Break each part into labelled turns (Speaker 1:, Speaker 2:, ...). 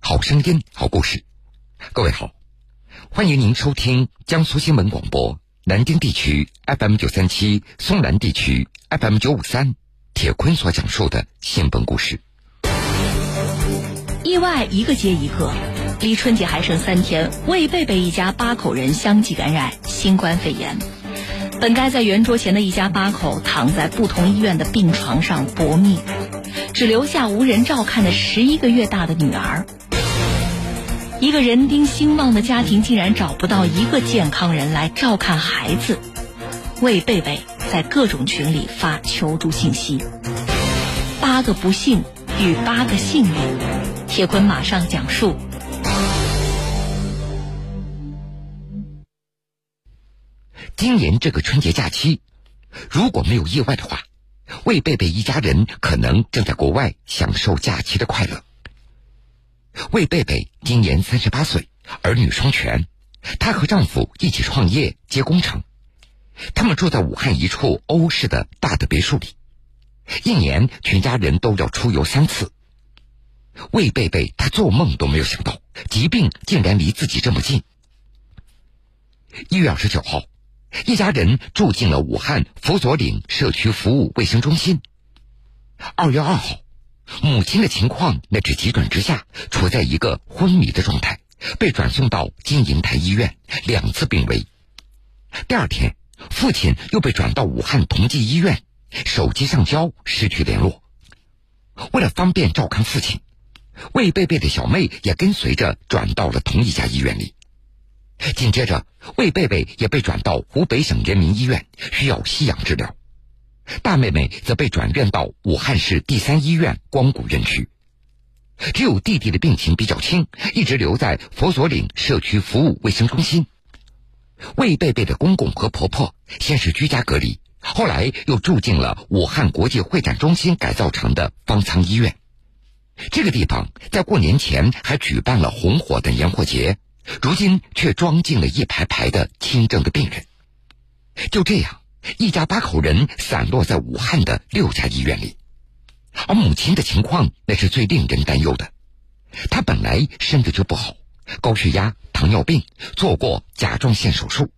Speaker 1: 好声音，好故事。各位好，欢迎您收听江苏新闻广播南京地区 FM 九三七、松南地区 FM 九五三。铁坤所讲述的新闻故事。
Speaker 2: 意外一个接一个，离春节还剩三天，魏贝贝一家八口人相继感染新冠肺炎。本该在圆桌前的一家八口，躺在不同医院的病床上搏命，只留下无人照看的十一个月大的女儿。一个人丁兴旺的家庭，竟然找不到一个健康人来照看孩子。魏贝贝在各种群里发求助信息。八个不幸与八个幸运，铁坤马上讲述。
Speaker 1: 今年这个春节假期，如果没有意外的话，魏贝贝一家人可能正在国外享受假期的快乐。魏贝贝今年三十八岁，儿女双全，她和丈夫一起创业接工程，他们住在武汉一处欧式的大的别墅里，一年全家人都要出游三次。魏贝贝她做梦都没有想到，疾病竟然离自己这么近。一月二十九号。一家人住进了武汉辅佐岭社区服务卫生中心。二月二号，母亲的情况那是急转直下，处在一个昏迷的状态，被转送到金银潭医院，两次病危。第二天，父亲又被转到武汉同济医院，手机上交，失去联络。为了方便照看父亲，魏贝贝的小妹也跟随着转到了同一家医院里。紧接着，魏贝贝也被转到湖北省人民医院，需要吸氧治疗；大妹妹则被转院到武汉市第三医院光谷院区。只有弟弟的病情比较轻，一直留在佛所岭社区服务卫生中心。魏贝贝的公公和婆婆先是居家隔离，后来又住进了武汉国际会展中心改造成的方舱医院。这个地方在过年前还举办了红火的年货节。如今却装进了一排排的轻症的病人，就这样，一家八口人散落在武汉的六家医院里，而母亲的情况那是最令人担忧的。她本来身子就不好，高血压、糖尿病，做过甲状腺手术。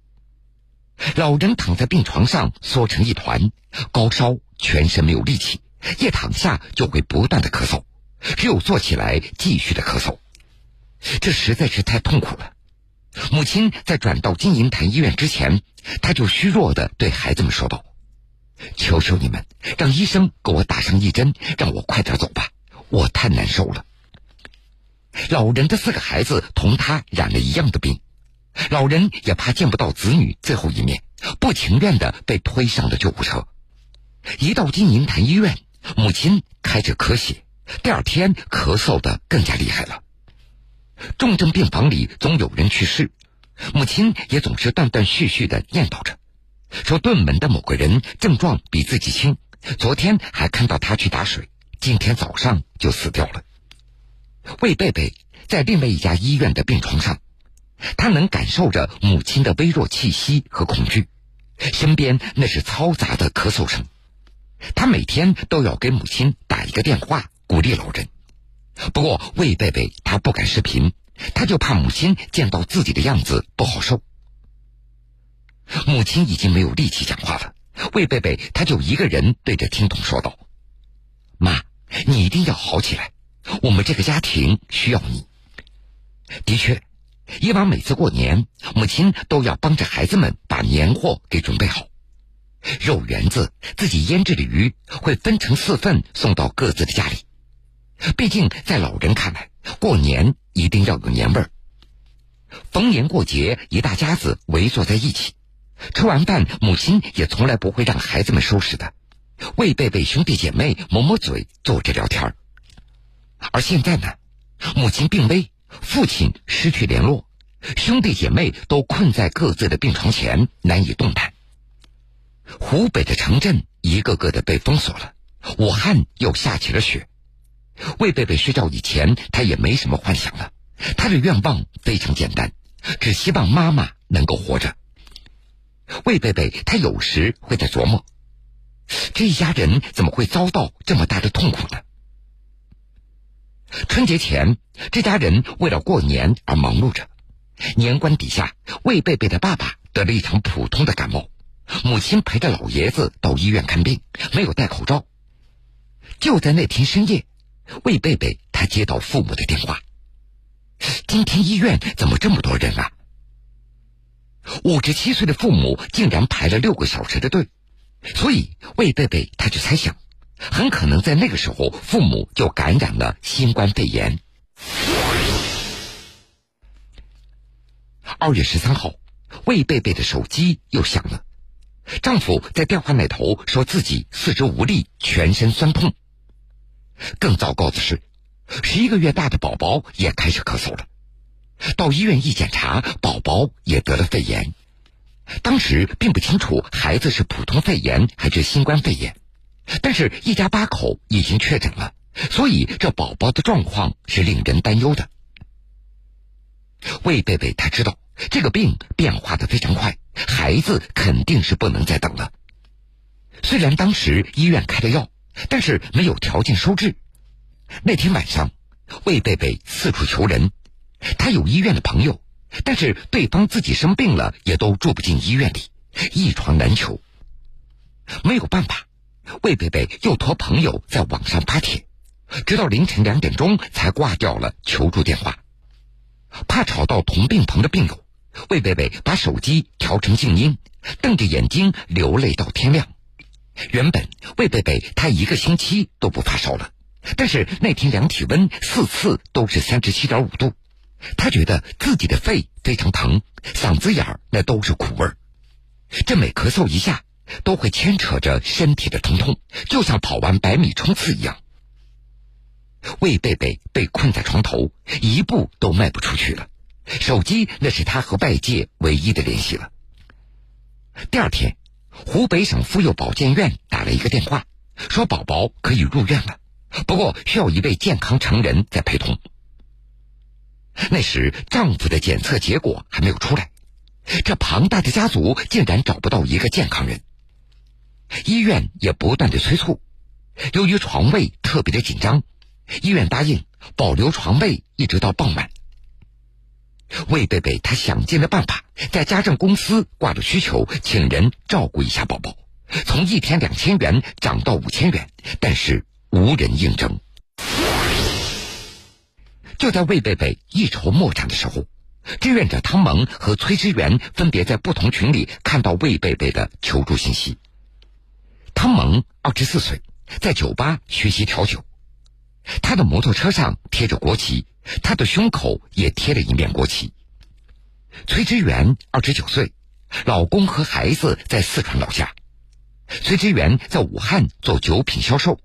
Speaker 1: 老人躺在病床上缩成一团，高烧，全身没有力气，一躺下就会不断的咳嗽，只有坐起来继续的咳嗽。这实在是太痛苦了。母亲在转到金银潭医院之前，他就虚弱的对孩子们说道：“求求你们，让医生给我打上一针，让我快点走吧，我太难受了。”老人的四个孩子同他染了一样的病，老人也怕见不到子女最后一面，不情愿的被推上了救护车。一到金银潭医院，母亲开始咳血，第二天咳嗽的更加厉害了。重症病房里总有人去世，母亲也总是断断续续的念叨着，说顿门的某个人症状比自己轻，昨天还看到他去打水，今天早上就死掉了。魏贝贝在另外一家医院的病床上，他能感受着母亲的微弱气息和恐惧，身边那是嘈杂的咳嗽声，他每天都要给母亲打一个电话，鼓励老人。不过魏贝贝他不敢视频，他就怕母亲见到自己的样子不好受。母亲已经没有力气讲话了，魏贝贝他就一个人对着听筒说道：“妈，你一定要好起来，我们这个家庭需要你。”的确，以往每次过年，母亲都要帮着孩子们把年货给准备好，肉圆子、自己腌制的鱼会分成四份送到各自的家里。毕竟，在老人看来，过年一定要有年味儿。逢年过节，一大家子围坐在一起，吃完饭，母亲也从来不会让孩子们收拾的。魏贝贝兄弟姐妹抹抹嘴，坐着聊天而现在呢，母亲病危，父亲失去联络，兄弟姐妹都困在各自的病床前，难以动弹。湖北的城镇一个个的被封锁了，武汉又下起了雪。魏贝贝睡觉以前，他也没什么幻想了。他的愿望非常简单，只希望妈妈能够活着。魏贝贝，他有时会在琢磨，这一家人怎么会遭到这么大的痛苦呢？春节前，这家人为了过年而忙碌着。年关底下，魏贝贝的爸爸得了一场普通的感冒，母亲陪着老爷子到医院看病，没有戴口罩。就在那天深夜，魏贝贝她接到父母的电话：“今天医院怎么这么多人啊？”五十七岁的父母竟然排了六个小时的队，所以魏贝贝他就猜想，很可能在那个时候父母就感染了新冠肺炎。二月十三号，魏贝贝的手机又响了，丈夫在电话那头说自己四肢无力，全身酸痛。更糟糕的是，十一个月大的宝宝也开始咳嗽了。到医院一检查，宝宝也得了肺炎。当时并不清楚孩子是普通肺炎还是新冠肺炎，但是一家八口已经确诊了，所以这宝宝的状况是令人担忧的。魏贝贝他知道这个病变化的非常快，孩子肯定是不能再等了。虽然当时医院开了药，但是没有条件收治。那天晚上，魏贝贝四处求人。他有医院的朋友，但是对方自己生病了，也都住不进医院里，一床难求。没有办法，魏贝贝又托朋友在网上发帖，直到凌晨两点钟才挂掉了求助电话。怕吵到同病房的病友，魏贝贝把手机调成静音，瞪着眼睛流泪到天亮。原本魏贝贝她一个星期都不发烧了，但是那天量体温四次都是三十七点五度。他觉得自己的肺非常疼，嗓子眼儿那都是苦味儿，这每咳嗽一下，都会牵扯着身体的疼痛，就像跑完百米冲刺一样。魏贝贝被困在床头，一步都迈不出去了。手机那是他和外界唯一的联系了。第二天，湖北省妇幼保健院打了一个电话，说宝宝可以入院了，不过需要一位健康成人在陪同。那时，丈夫的检测结果还没有出来，这庞大的家族竟然找不到一个健康人。医院也不断的催促，由于床位特别的紧张，医院答应保留床位一直到傍晚。魏贝贝她想尽了办法，在家政公司挂了需求，请人照顾一下宝宝，从一天两千元涨到五千元，但是无人应征。就在魏贝贝一筹莫展的时候，志愿者汤萌和崔之源分别在不同群里看到魏贝贝的求助信息。汤萌二十四岁，在酒吧学习调酒，他的摩托车上贴着国旗，他的胸口也贴了一面国旗。崔之元二十九岁，老公和孩子在四川老家，崔之元在武汉做酒品销售。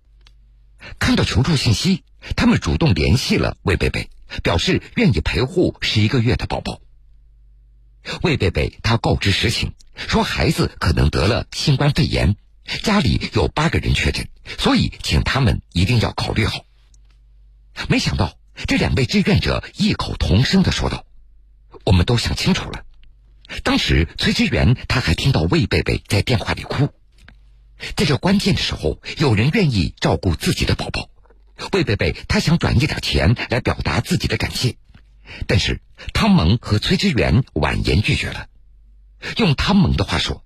Speaker 1: 看到求助信息。他们主动联系了魏贝贝，表示愿意陪护十一个月的宝宝。魏贝贝他告知实情，说孩子可能得了新冠肺炎，家里有八个人确诊，所以请他们一定要考虑好。没想到这两位志愿者异口同声的说道：“我们都想清楚了。”当时崔之元他还听到魏贝贝在电话里哭，在这关键的时候，有人愿意照顾自己的宝宝。魏贝贝，他想转一点钱来表达自己的感谢，但是汤蒙和崔之元婉言拒绝了。用汤蒙的话说：“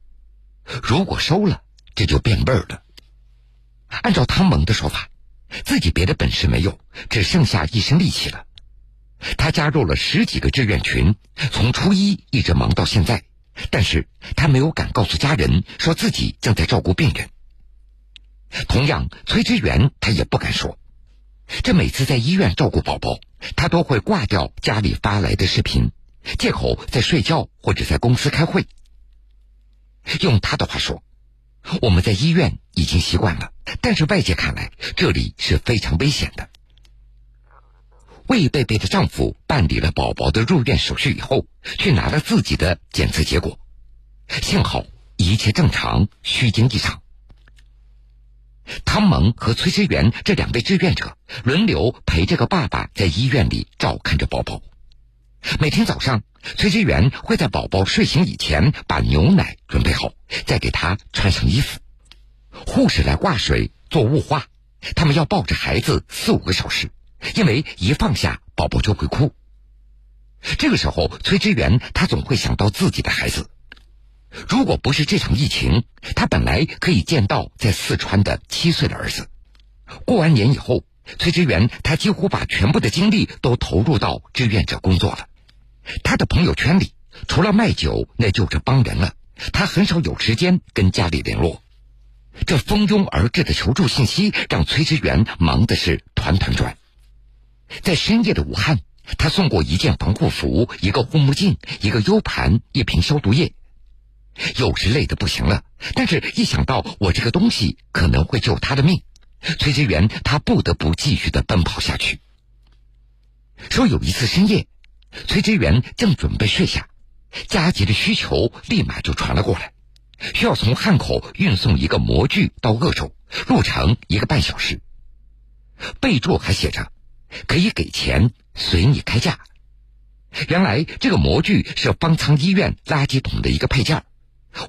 Speaker 1: 如果收了，这就变味儿了。”按照汤蒙的说法，自己别的本事没有，只剩下一身力气了。他加入了十几个志愿群，从初一一直忙到现在，但是他没有敢告诉家人，说自己正在照顾病人。同样，崔之元他也不敢说。这每次在医院照顾宝宝，他都会挂掉家里发来的视频，借口在睡觉或者在公司开会。用他的话说：“我们在医院已经习惯了，但是外界看来这里是非常危险的。”魏贝贝的丈夫办理了宝宝的入院手续以后，去拿了自己的检测结果，幸好一切正常，虚惊一场。汤蒙和崔之元这两位志愿者轮流陪这个爸爸在医院里照看着宝宝。每天早上，崔之元会在宝宝睡醒以前把牛奶准备好，再给他穿上衣服。护士来挂水做雾化，他们要抱着孩子四五个小时，因为一放下宝宝就会哭。这个时候，崔之源他总会想到自己的孩子。如果不是这场疫情，他本来可以见到在四川的七岁的儿子。过完年以后，崔之源他几乎把全部的精力都投入到志愿者工作了。他的朋友圈里除了卖酒，那就是帮人了。他很少有时间跟家里联络。这蜂拥而至的求助信息让崔之源忙的是团团转。在深夜的武汉，他送过一件防护服、一个护目镜、一个 U 盘、一瓶消毒液。有时累得不行了，但是一想到我这个东西可能会救他的命，崔之源他不得不继续的奔跑下去。说有一次深夜，崔之源正准备睡下，加急的需求立马就传了过来，需要从汉口运送一个模具到鄂州，路程一个半小时。备注还写着，可以给钱，随你开价。原来这个模具是方舱医院垃圾桶的一个配件。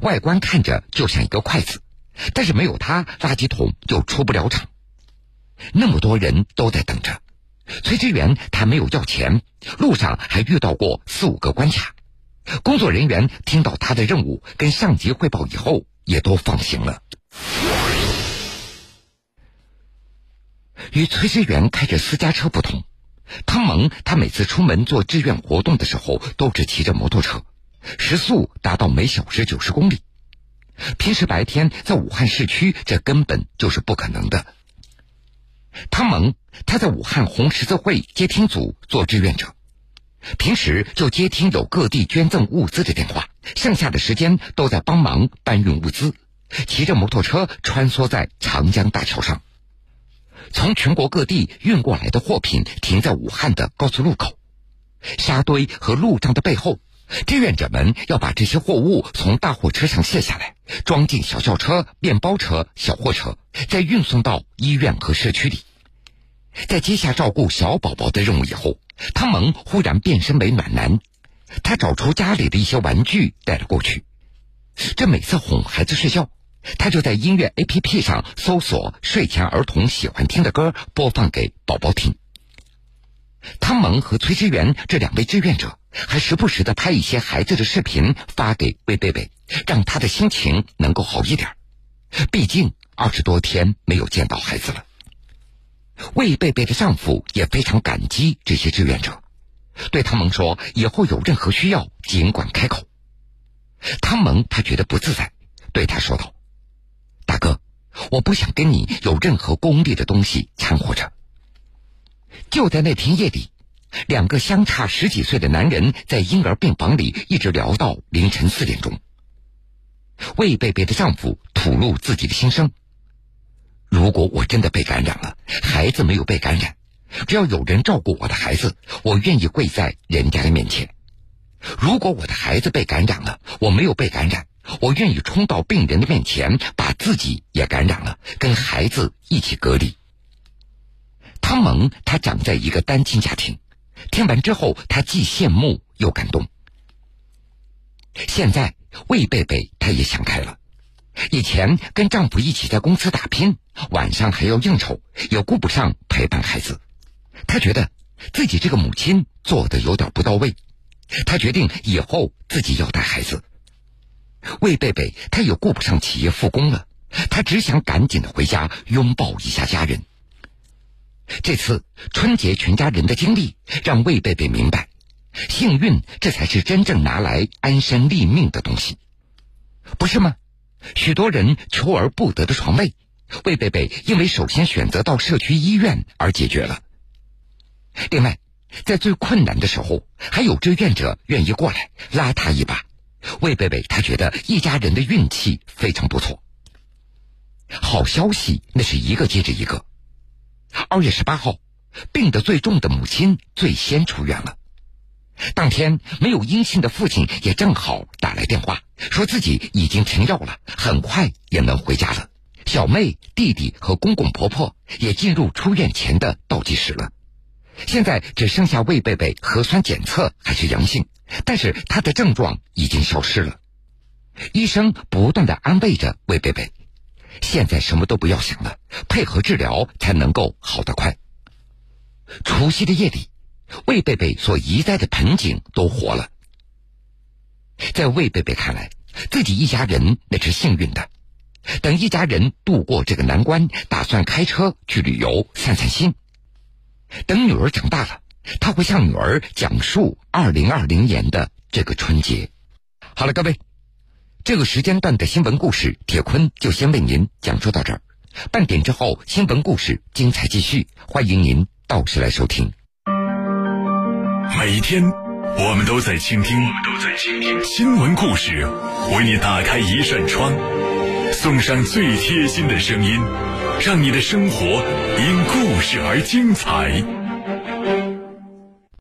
Speaker 1: 外观看着就像一个筷子，但是没有它，垃圾桶就出不了厂。那么多人都在等着，崔志远他没有要钱，路上还遇到过四五个关卡。工作人员听到他的任务，跟上级汇报以后，也都放行了。与崔志远开着私家车不同，汤蒙他每次出门做志愿活动的时候，都是骑着摩托车。时速达到每小时九十公里，平时白天在武汉市区，这根本就是不可能的。汤蒙他在武汉红十字会接听组做志愿者，平时就接听有各地捐赠物资的电话，剩下的时间都在帮忙搬运物资，骑着摩托车穿梭在长江大桥上，从全国各地运过来的货品停在武汉的高速路口，沙堆和路障的背后。志愿者们要把这些货物从大货车上卸下来，装进小轿车、面包车、小货车，再运送到医院和社区里。在接下照顾小宝宝的任务以后，汤蒙忽然变身为暖男。他找出家里的一些玩具带了过去。这每次哄孩子睡觉，他就在音乐 APP 上搜索睡前儿童喜欢听的歌，播放给宝宝听。汤蒙和崔之源这两位志愿者。还时不时的拍一些孩子的视频发给魏贝贝，让他的心情能够好一点。毕竟二十多天没有见到孩子了。魏贝贝的丈夫也非常感激这些志愿者，对汤蒙说：“以后有任何需要，尽管开口。”汤蒙他觉得不自在，对他说道：“大哥，我不想跟你有任何功利的东西掺和着。”就在那天夜里。两个相差十几岁的男人在婴儿病房里一直聊到凌晨四点钟。魏贝贝的丈夫吐露自己的心声：“如果我真的被感染了，孩子没有被感染，只要有人照顾我的孩子，我愿意跪在人家的面前；如果我的孩子被感染了，我没有被感染，我愿意冲到病人的面前，把自己也感染了，跟孩子一起隔离。”汤蒙他长在一个单亲家庭。听完之后，她既羡慕又感动。现在魏贝贝她也想开了，以前跟丈夫一起在公司打拼，晚上还要应酬，也顾不上陪伴孩子。她觉得自己这个母亲做的有点不到位，她决定以后自己要带孩子。魏贝贝她也顾不上企业复工了，她只想赶紧的回家拥抱一下家人。这次春节全家人的经历，让魏贝贝明白，幸运这才是真正拿来安身立命的东西，不是吗？许多人求而不得的床位，魏贝贝因为首先选择到社区医院而解决了。另外，在最困难的时候，还有志愿者愿意过来拉他一把，魏贝贝他觉得一家人的运气非常不错。好消息那是一个接着一个。二月十八号，病得最重的母亲最先出院了。当天没有音信的父亲也正好打来电话，说自己已经停药了，很快也能回家了。小妹、弟弟和公公婆婆也进入出院前的倒计时了。现在只剩下魏贝贝核酸检测还是阳性，但是她的症状已经消失了。医生不断的安慰着魏贝贝。现在什么都不要想了，配合治疗才能够好得快。除夕的夜里，魏贝贝所移栽的盆景都活了。在魏贝贝看来，自己一家人那是幸运的。等一家人度过这个难关，打算开车去旅游散散心。等女儿长大了，他会向女儿讲述二零二零年的这个春节。好了，各位，这个时间段的新闻故事，铁坤就先为您讲述到这儿。半点之后，新闻故事精彩继续，欢迎您到时来收听。
Speaker 3: 每天，我们都在倾听，都在倾听新闻故事，为你打开一扇窗，送上最贴心的声音，让你的生活因故事而精彩。